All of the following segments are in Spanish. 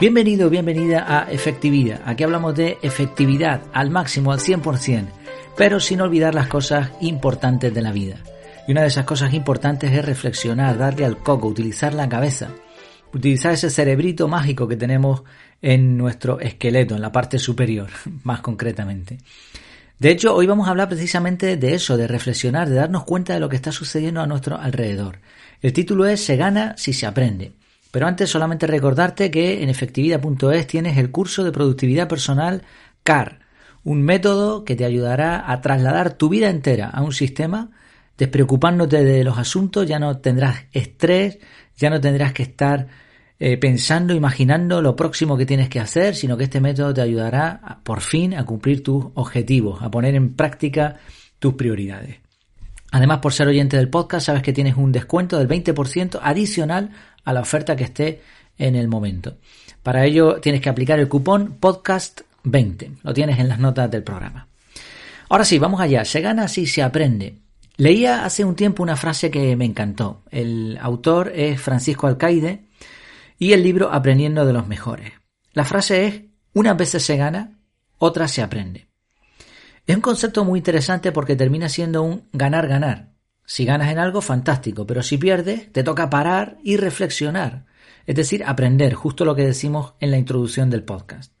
Bienvenido, bienvenida a Efectividad. Aquí hablamos de efectividad al máximo, al 100%, pero sin olvidar las cosas importantes de la vida. Y una de esas cosas importantes es reflexionar, darle al coco, utilizar la cabeza, utilizar ese cerebrito mágico que tenemos en nuestro esqueleto, en la parte superior, más concretamente. De hecho, hoy vamos a hablar precisamente de eso, de reflexionar, de darnos cuenta de lo que está sucediendo a nuestro alrededor. El título es Se gana si se aprende. Pero antes solamente recordarte que en efectividad.es tienes el curso de productividad personal CAR, un método que te ayudará a trasladar tu vida entera a un sistema, despreocupándote de los asuntos, ya no tendrás estrés, ya no tendrás que estar eh, pensando, imaginando lo próximo que tienes que hacer, sino que este método te ayudará por fin a cumplir tus objetivos, a poner en práctica tus prioridades. Además, por ser oyente del podcast, sabes que tienes un descuento del 20% adicional a la oferta que esté en el momento. Para ello tienes que aplicar el cupón podcast20. Lo tienes en las notas del programa. Ahora sí, vamos allá. Se gana si se aprende. Leía hace un tiempo una frase que me encantó. El autor es Francisco Alcaide y el libro Aprendiendo de los Mejores. La frase es, unas veces se gana, otras se aprende. Es un concepto muy interesante porque termina siendo un ganar-ganar. Si ganas en algo, fantástico, pero si pierdes, te toca parar y reflexionar, es decir, aprender, justo lo que decimos en la introducción del podcast.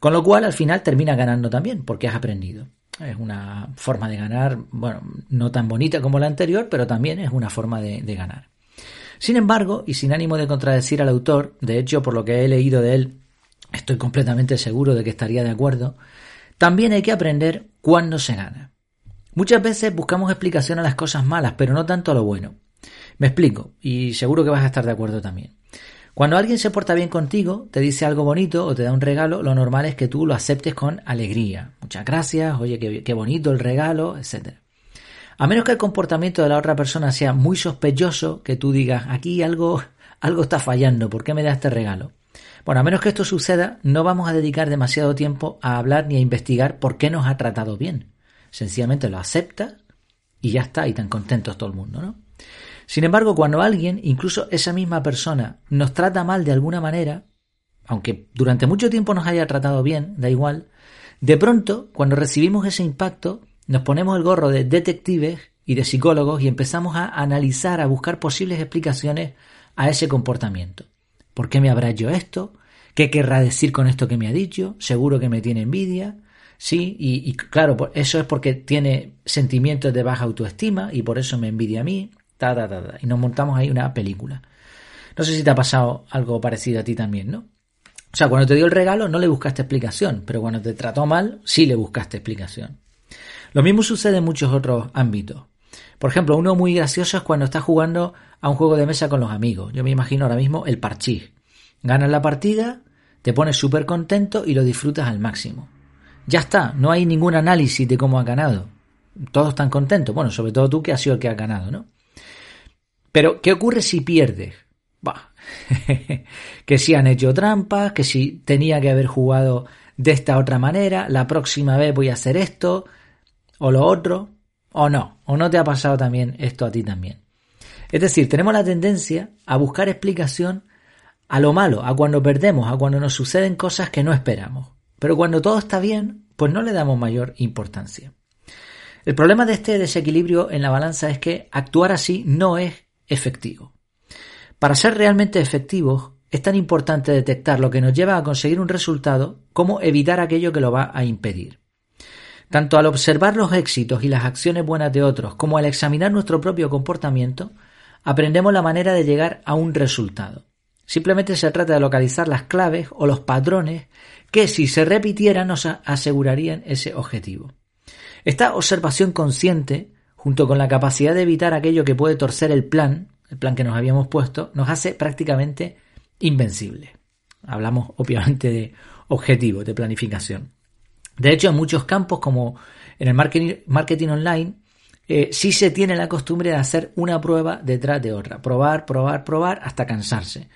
Con lo cual, al final termina ganando también, porque has aprendido. Es una forma de ganar, bueno, no tan bonita como la anterior, pero también es una forma de, de ganar. Sin embargo, y sin ánimo de contradecir al autor, de hecho, por lo que he leído de él, estoy completamente seguro de que estaría de acuerdo, también hay que aprender cuándo se gana. Muchas veces buscamos explicación a las cosas malas, pero no tanto a lo bueno. Me explico, y seguro que vas a estar de acuerdo también. Cuando alguien se porta bien contigo, te dice algo bonito o te da un regalo, lo normal es que tú lo aceptes con alegría. Muchas gracias, oye, qué, bonito el regalo, etc. A menos que el comportamiento de la otra persona sea muy sospechoso, que tú digas, aquí algo, algo está fallando, ¿por qué me da este regalo? Bueno, a menos que esto suceda, no vamos a dedicar demasiado tiempo a hablar ni a investigar por qué nos ha tratado bien. Sencillamente lo acepta y ya está, y tan contentos todo el mundo, ¿no? Sin embargo, cuando alguien, incluso esa misma persona, nos trata mal de alguna manera, aunque durante mucho tiempo nos haya tratado bien, da igual, de pronto, cuando recibimos ese impacto, nos ponemos el gorro de detectives y de psicólogos y empezamos a analizar, a buscar posibles explicaciones a ese comportamiento. ¿Por qué me habrá hecho esto? ¿Qué querrá decir con esto que me ha dicho? Seguro que me tiene envidia. Sí, y, claro, eso es porque tiene sentimientos de baja autoestima y por eso me envidia a mí, ta, ta, ta, y nos montamos ahí una película. No sé si te ha pasado algo parecido a ti también, ¿no? O sea, cuando te dio el regalo no le buscaste explicación, pero cuando te trató mal sí le buscaste explicación. Lo mismo sucede en muchos otros ámbitos. Por ejemplo, uno muy gracioso es cuando estás jugando a un juego de mesa con los amigos. Yo me imagino ahora mismo el parchís. Ganas la partida, te pones súper contento y lo disfrutas al máximo. Ya está, no hay ningún análisis de cómo ha ganado. Todos están contentos. Bueno, sobre todo tú que has sido el que ha ganado, ¿no? Pero, ¿qué ocurre si pierdes? Bah, que si han hecho trampas, que si tenía que haber jugado de esta otra manera, la próxima vez voy a hacer esto, o lo otro, o no, o no te ha pasado también esto a ti también. Es decir, tenemos la tendencia a buscar explicación a lo malo, a cuando perdemos, a cuando nos suceden cosas que no esperamos. Pero cuando todo está bien, pues no le damos mayor importancia. El problema de este desequilibrio en la balanza es que actuar así no es efectivo. Para ser realmente efectivos, es tan importante detectar lo que nos lleva a conseguir un resultado como evitar aquello que lo va a impedir. Tanto al observar los éxitos y las acciones buenas de otros como al examinar nuestro propio comportamiento, aprendemos la manera de llegar a un resultado. Simplemente se trata de localizar las claves o los patrones que si se repitieran nos asegurarían ese objetivo. Esta observación consciente, junto con la capacidad de evitar aquello que puede torcer el plan, el plan que nos habíamos puesto, nos hace prácticamente invencibles. Hablamos obviamente de objetivos, de planificación. De hecho, en muchos campos, como en el marketing, online, eh, sí se tiene la costumbre de hacer una prueba detrás de otra. Probar, probar, probar hasta cansarse.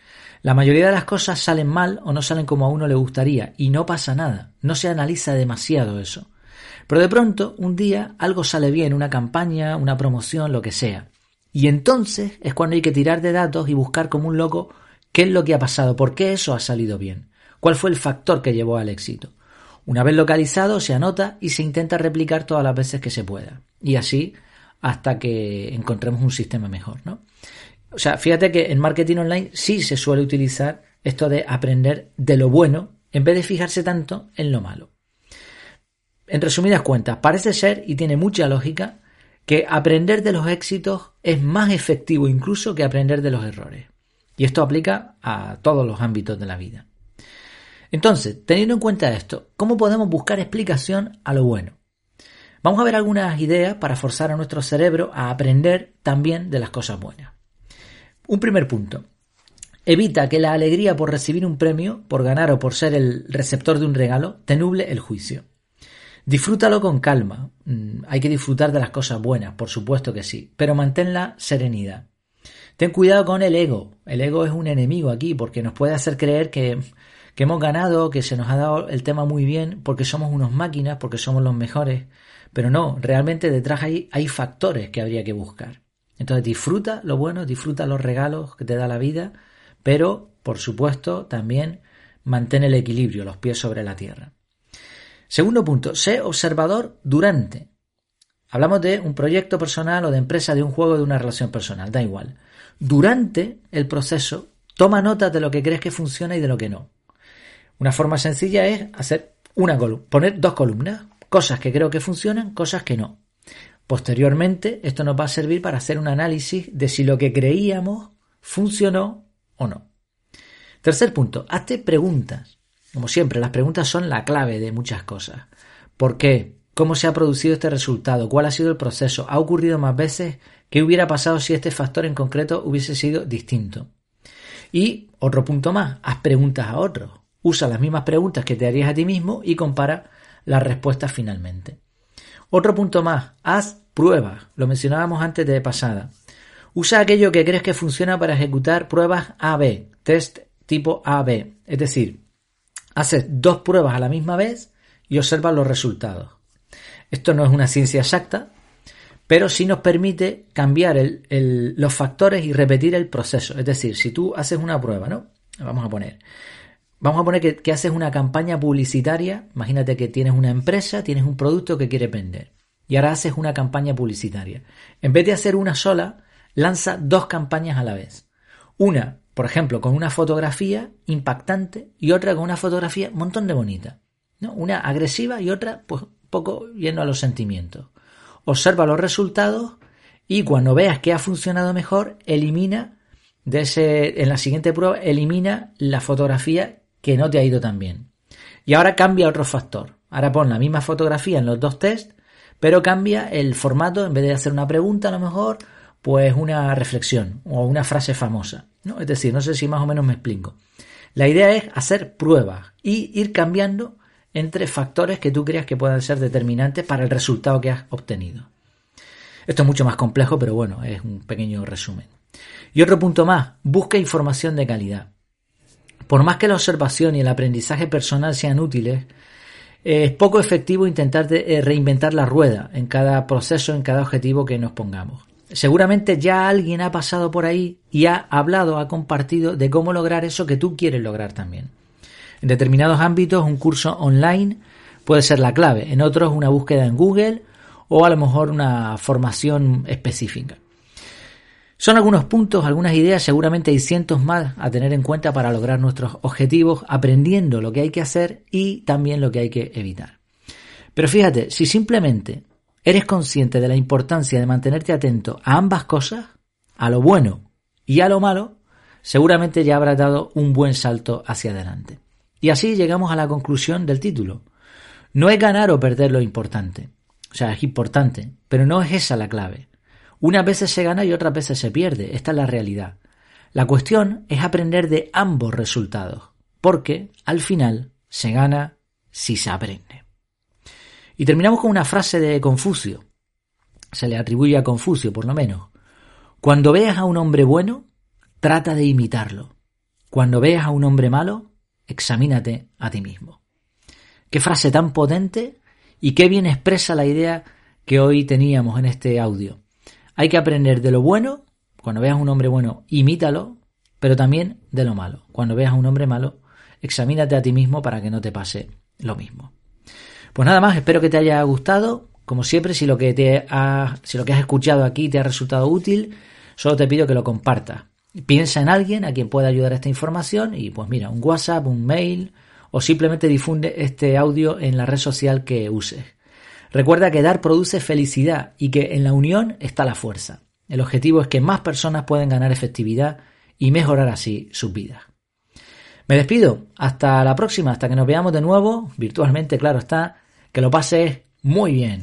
La mayoría de las cosas salen mal o no salen como a uno le gustaría y no pasa nada, no se analiza demasiado eso. Pero de pronto, un día, algo sale bien, una campaña, una promoción, lo que sea. Y entonces es cuando hay que tirar de datos y buscar como un loco qué es lo que ha pasado, por qué eso ha salido bien. ¿Cuál fue el factor que llevó al éxito? Una vez localizado, se anota y se intenta replicar todas las veces que se pueda. Y así hasta que encontremos un sistema mejor, ¿no? O sea, fíjate que en marketing online sí se suele utilizar esto de aprender de lo bueno en vez de fijarse tanto en lo malo. En resumidas cuentas, parece ser, y tiene mucha lógica, que aprender de los éxitos es más efectivo incluso que aprender de los errores. Y esto aplica a todos los ámbitos de la vida. Entonces, teniendo en cuenta esto, ¿cómo podemos buscar explicación a lo bueno? Vamos a ver algunas ideas para forzar a nuestro cerebro a aprender también de las cosas buenas. Un primer punto. Evita que la alegría por recibir un premio, por ganar o por ser el receptor de un regalo, te nuble el juicio. Disfrútalo con calma. Mm, hay que disfrutar de las cosas buenas, por supuesto que sí, pero mantén la serenidad. Ten cuidado con el ego. El ego es un enemigo aquí porque nos puede hacer creer que que hemos ganado, que se nos ha dado el tema muy bien porque somos unos máquinas, porque somos los mejores. Pero no, realmente detrás hay, hay factores que habría que buscar. Entonces disfruta lo bueno, disfruta los regalos que te da la vida, pero por supuesto también mantén el equilibrio, los pies sobre la tierra. Segundo punto, sé observador durante. Hablamos de un proyecto personal o de empresa, de un juego, de una relación personal, da igual. Durante el proceso, toma nota de lo que crees que funciona y de lo que no. Una forma sencilla es hacer una columna, poner dos columnas, cosas que creo que funcionan, cosas que no. Posteriormente, esto nos va a servir para hacer un análisis de si lo que creíamos funcionó o no. Tercer punto, hazte preguntas. Como siempre, las preguntas son la clave de muchas cosas. ¿Por qué? ¿Cómo se ha producido este resultado? ¿Cuál ha sido el proceso? ¿Ha ocurrido más veces? ¿Qué hubiera pasado si este factor en concreto hubiese sido distinto? Y otro punto más, haz preguntas a otros. Usa las mismas preguntas que te harías a ti mismo y compara las respuestas finalmente. Otro punto más, haz pruebas. Lo mencionábamos antes de pasada. Usa aquello que crees que funciona para ejecutar pruebas A-B, test tipo A-B. Es decir, haces dos pruebas a la misma vez y observas los resultados. Esto no es una ciencia exacta, pero sí nos permite cambiar los factores y repetir el proceso. Es decir, si tú haces una prueba, ¿no? Vamos a poner, Vamos a poner que, haces una campaña publicitaria. Imagínate que tienes una empresa, tienes un producto que quieres vender. Y ahora haces una campaña publicitaria. En vez de hacer una sola, lanza dos campañas a la vez. Una, por ejemplo, con una fotografía impactante y otra con una fotografía un montón de bonita. ¿no? Una agresiva y otra, pues, un poco yendo a los sentimientos. Observa los resultados y cuando veas que ha funcionado mejor, elimina de ese, en la siguiente prueba, elimina la fotografía que no te ha ido tan bien. Y ahora cambia otro factor. Ahora pon la misma fotografía en los dos test, pero cambia el formato, en vez de hacer una pregunta a lo mejor, pues una reflexión o una frase famosa. ¿no? Es decir, no sé si más o menos me explico. La idea es hacer pruebas y ir cambiando entre factores que tú creas que puedan ser determinantes para el resultado que has obtenido. Esto es mucho más complejo, pero bueno, es un pequeño resumen. Y otro punto más, busca información de calidad. Por más que la observación y el aprendizaje personal sean útiles, es poco efectivo intentar eh, reinventar la rueda en cada proceso, en cada objetivo que nos pongamos. Seguramente ya alguien ha pasado por ahí y ha hablado, ha compartido de cómo lograr eso que tú quieres lograr también. En determinados ámbitos un curso online puede ser la clave, en otros una búsqueda en Google o a lo mejor una formación específica. Son algunos puntos, algunas ideas, seguramente hay cientos más a tener en cuenta para lograr nuestros objetivos, aprendiendo lo que hay que hacer y también lo que hay que evitar. Pero fíjate, si simplemente eres consciente de la importancia de mantenerte atento a ambas cosas, a lo bueno y a lo malo, seguramente ya habrás dado un buen salto hacia adelante. Y así llegamos a la conclusión del título. No es ganar o perder lo importante. O sea, es importante, pero no es esa la clave. Unas veces se gana y otras veces se pierde. Esta es la realidad. La cuestión es aprender de ambos resultados, porque al final se gana si se aprende. Y terminamos con una frase de Confucio. Se le atribuye a Confucio, por lo menos. Cuando veas a un hombre bueno, trata de imitarlo. Cuando veas a un hombre malo, examínate a ti mismo. Qué frase tan potente y qué bien expresa la idea que hoy teníamos en este audio. Hay que aprender de lo bueno, cuando veas a un hombre bueno, imítalo, pero también de lo malo. Cuando veas a un hombre malo, examínate a ti mismo para que no te pase lo mismo. Pues nada más, espero que te haya gustado. Como siempre, si lo que te ha, si lo que has escuchado aquí te ha resultado útil, solo te pido que lo compartas. Piensa en alguien a quien pueda ayudar esta información y pues mira, un WhatsApp, un mail o simplemente difunde este audio en la red social que uses. Recuerda que dar produce felicidad y que en la unión está la fuerza. El objetivo es que más personas puedan ganar efectividad y mejorar así sus vidas. Me despido. Hasta la próxima, hasta que nos veamos de nuevo, virtualmente, claro está. Que lo pases muy bien.